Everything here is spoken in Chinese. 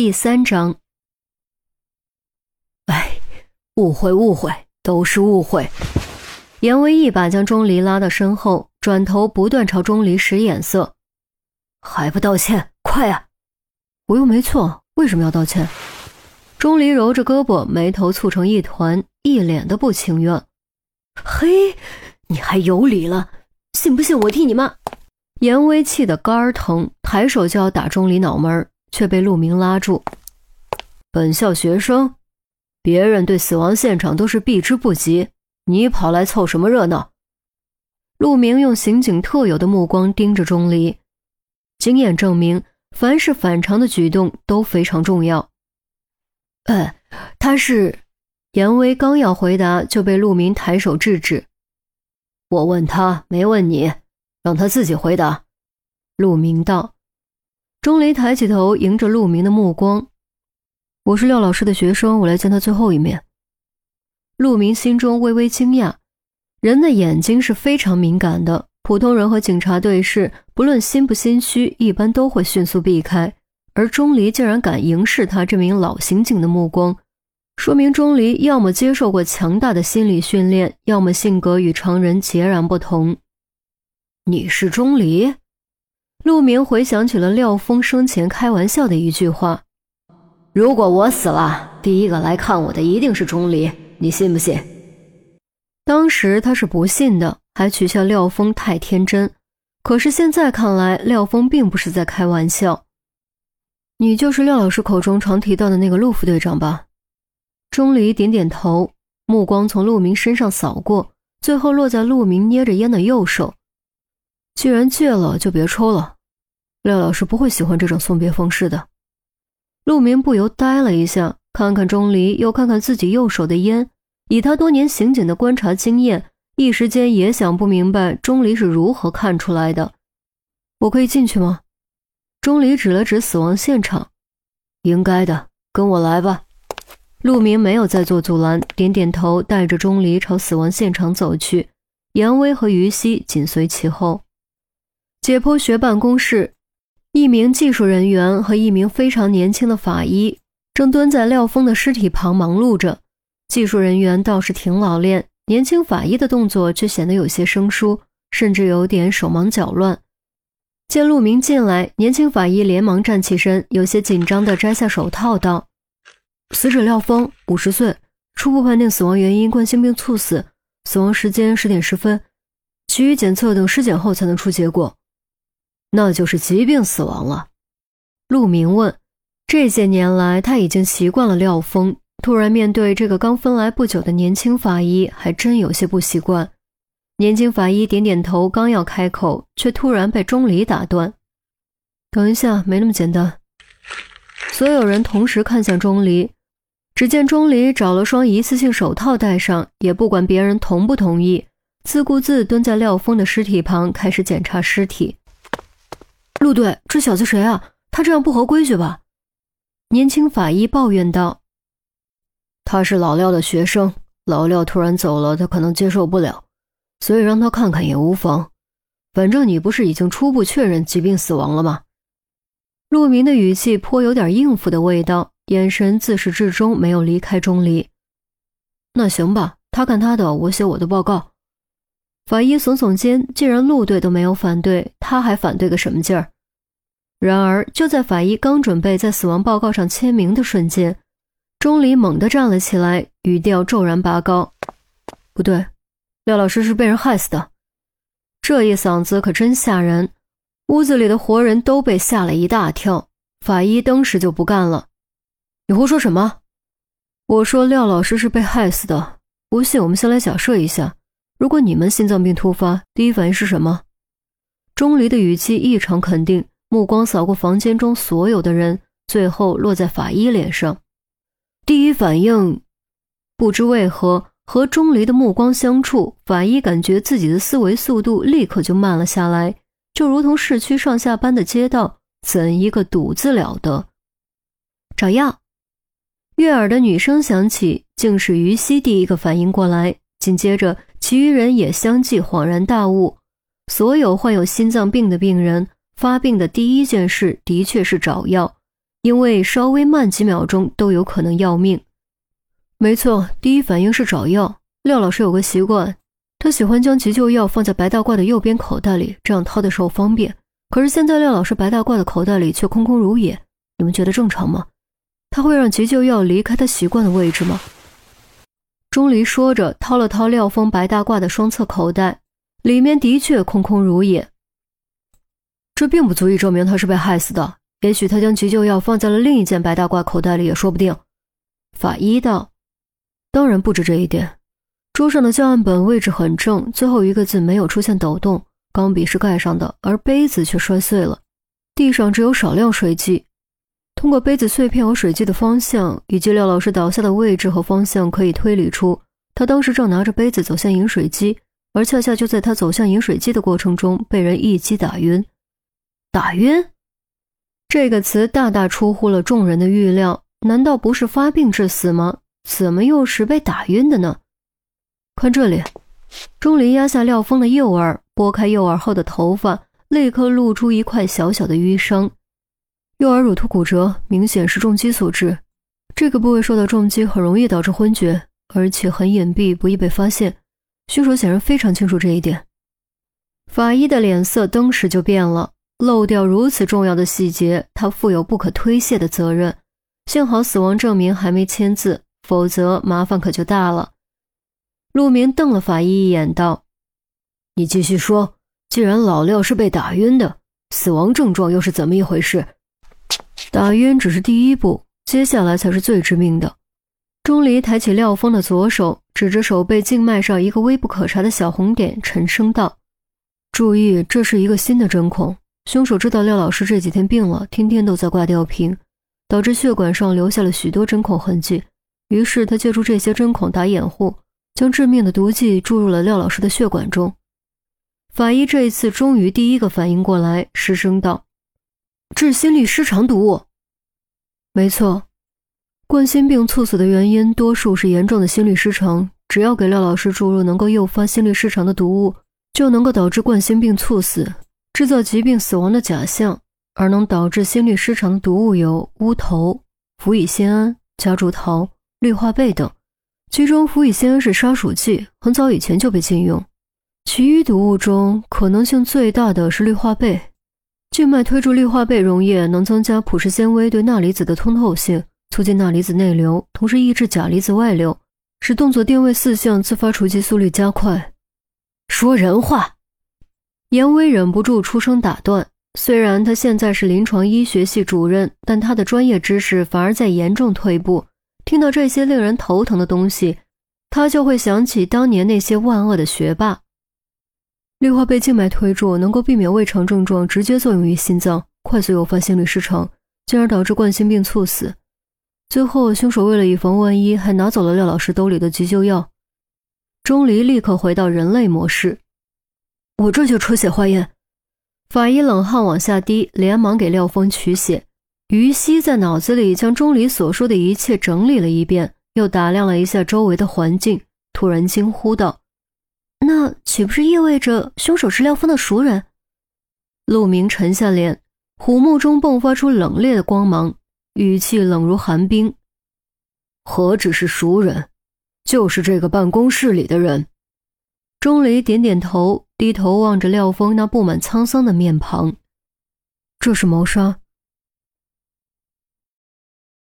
第三章。哎，误会，误会，都是误会。严威一把将钟离拉到身后，转头不断朝钟离使眼色。还不道歉，快啊！我又没错，为什么要道歉？钟离揉着胳膊，眉头蹙成一团，一脸的不情愿。嘿，你还有理了？信不信我替你骂？严威气得肝儿疼，抬手就要打钟离脑门儿，却被陆明拉住。本校学生，别人对死亡现场都是避之不及，你跑来凑什么热闹？陆明用刑警特有的目光盯着钟离，经验证明，凡是反常的举动都非常重要。呃，他是严威刚要回答，就被陆明抬手制止。我问他，没问你。让他自己回答。陆明道。钟离抬起头，迎着陆明的目光：“我是廖老师的学生，我来见他最后一面。”陆明心中微微惊讶，人的眼睛是非常敏感的，普通人和警察对视，不论心不心虚，一般都会迅速避开。而钟离竟然敢迎视他这名老刑警的目光，说明钟离要么接受过强大的心理训练，要么性格与常人截然不同。你是钟离？陆明回想起了廖峰生前开玩笑的一句话：“如果我死了，第一个来看我的一定是钟离，你信不信？”当时他是不信的，还取笑廖峰太天真。可是现在看来，廖峰并不是在开玩笑。你就是廖老师口中常提到的那个陆副队长吧？钟离点点头，目光从陆明身上扫过，最后落在陆明捏着烟的右手。既然戒了，就别抽了。廖老师不会喜欢这种送别方式的。陆明不由呆了一下，看看钟离，又看看自己右手的烟。以他多年刑警的观察经验，一时间也想不明白钟离是如何看出来的。我可以进去吗？钟离指了指死亡现场。应该的，跟我来吧。陆明没有再做阻拦，点点头，带着钟离朝死亡现场走去。严威和于西紧随其后。解剖学办公室，一名技术人员和一名非常年轻的法医正蹲在廖峰的尸体旁忙碌着。技术人员倒是挺老练，年轻法医的动作却显得有些生疏，甚至有点手忙脚乱。见陆明进来，年轻法医连忙站起身，有些紧张地摘下手套，道：“死者廖峰，五十岁，初步判定死亡原因冠心病猝死，死亡时间十点十分，其余检测等尸检后才能出结果。”那就是疾病死亡了。陆明问：“这些年来，他已经习惯了廖峰，突然面对这个刚分来不久的年轻法医，还真有些不习惯。”年轻法医点点头，刚要开口，却突然被钟离打断：“等一下，没那么简单。”所有人同时看向钟离，只见钟离找了双一次性手套戴上，也不管别人同不同意，自顾自蹲在廖峰的尸体旁，开始检查尸体。陆队，这小子谁啊？他这样不合规矩吧？年轻法医抱怨道：“他是老廖的学生，老廖突然走了，他可能接受不了，所以让他看看也无妨。反正你不是已经初步确认疾病死亡了吗？”陆明的语气颇有点应付的味道，眼神自始至终没有离开钟离。那行吧，他看他的，我写我的报告。法医耸耸肩，既然陆队都没有反对，他还反对个什么劲儿？然而，就在法医刚准备在死亡报告上签名的瞬间，钟离猛地站了起来，语调骤然拔高：“不对，廖老师是被人害死的。”这一嗓子可真吓人，屋子里的活人都被吓了一大跳。法医当时就不干了：“你胡说什么？我说廖老师是被害死的。不信，我们先来假设一下。”如果你们心脏病突发，第一反应是什么？钟离的语气异常肯定，目光扫过房间中所有的人，最后落在法医脸上。第一反应，不知为何和钟离的目光相触，法医感觉自己的思维速度立刻就慢了下来，就如同市区上下班的街道，怎一个堵字了得！找药，悦耳的女声响起，竟是于西第一个反应过来，紧接着。其余人也相继恍然大悟，所有患有心脏病的病人发病的第一件事的确是找药，因为稍微慢几秒钟都有可能要命。没错，第一反应是找药。廖老师有个习惯，他喜欢将急救药放在白大褂的右边口袋里，这样掏的时候方便。可是现在廖老师白大褂的口袋里却空空如也，你们觉得正常吗？他会让急救药离开他习惯的位置吗？钟离说着，掏了掏廖峰白大褂的双侧口袋，里面的确空空如也。这并不足以证明他是被害死的，也许他将急救药放在了另一件白大褂口袋里也说不定。法医道：“当然不止这一点，桌上的教案本位置很正，最后一个字没有出现抖动。”钢笔是盖上的，而杯子却摔碎了。地上只有少量水迹。通过杯子碎片和水迹的方向，以及廖老师倒下的位置和方向，可以推理出他当时正拿着杯子走向饮水机，而恰恰就在他走向饮水机的过程中，被人一击打晕。打晕这个词大大出乎了众人的预料。难道不是发病致死吗？怎么又是被打晕的呢？看这里，钟离压下廖峰的右耳。拨开右耳后的头发，立刻露出一块小小的淤伤。右耳乳突骨折，明显是重击所致。这个部位受到重击，很容易导致昏厥，而且很隐蔽，不易被发现。凶手显然非常清楚这一点。法医的脸色登时就变了。漏掉如此重要的细节，他负有不可推卸的责任。幸好死亡证明还没签字，否则麻烦可就大了。陆明瞪了法医一眼，道。你继续说，既然老廖是被打晕的，死亡症状又是怎么一回事？打晕只是第一步，接下来才是最致命的。钟离抬起廖峰的左手，指着手背静脉上一个微不可察的小红点，沉声道：“注意，这是一个新的针孔。凶手知道廖老师这几天病了，天天都在挂吊瓶，导致血管上留下了许多针孔痕迹。于是他借助这些针孔打掩护，将致命的毒剂注入了廖老师的血管中。”法医这一次终于第一个反应过来，失声道：“致心律失常毒物。”没错，冠心病猝死的原因多数是严重的心律失常。只要给廖老师注入能够诱发心律失常的毒物，就能够导致冠心病猝死，制造疾病死亡的假象。而能导致心律失常的毒物有乌头、氟乙酰胺、夹竹桃、氯化钡等，其中氟乙酰胺是杀鼠剂，很早以前就被禁用。其余毒物中可能性最大的是氯化钡，静脉推注氯化钡溶液能增加普氏纤维对钠离子的通透性，促进钠离子内流，同时抑制钾离子外流，使动作电位四项自发除极速率加快。说人话！严威忍不住出声打断。虽然他现在是临床医学系主任，但他的专业知识反而在严重退步。听到这些令人头疼的东西，他就会想起当年那些万恶的学霸。氯化钡静脉推注能够避免胃肠症状直接作用于心脏，快速诱发心律失常，进而导致冠心病猝死。最后，凶手为了以防万一，还拿走了廖老师兜里的急救药。钟离立刻回到人类模式，我这就出血化验。法医冷汗往下滴，连忙给廖峰取血。于西在脑子里将钟离所说的一切整理了一遍，又打量了一下周围的环境，突然惊呼道。那岂不是意味着凶手是廖峰的熟人？陆明沉下脸，虎目中迸发出冷冽的光芒，语气冷如寒冰。何止是熟人，就是这个办公室里的人。钟离点点头，低头望着廖峰那布满沧桑的面庞。这是谋杀，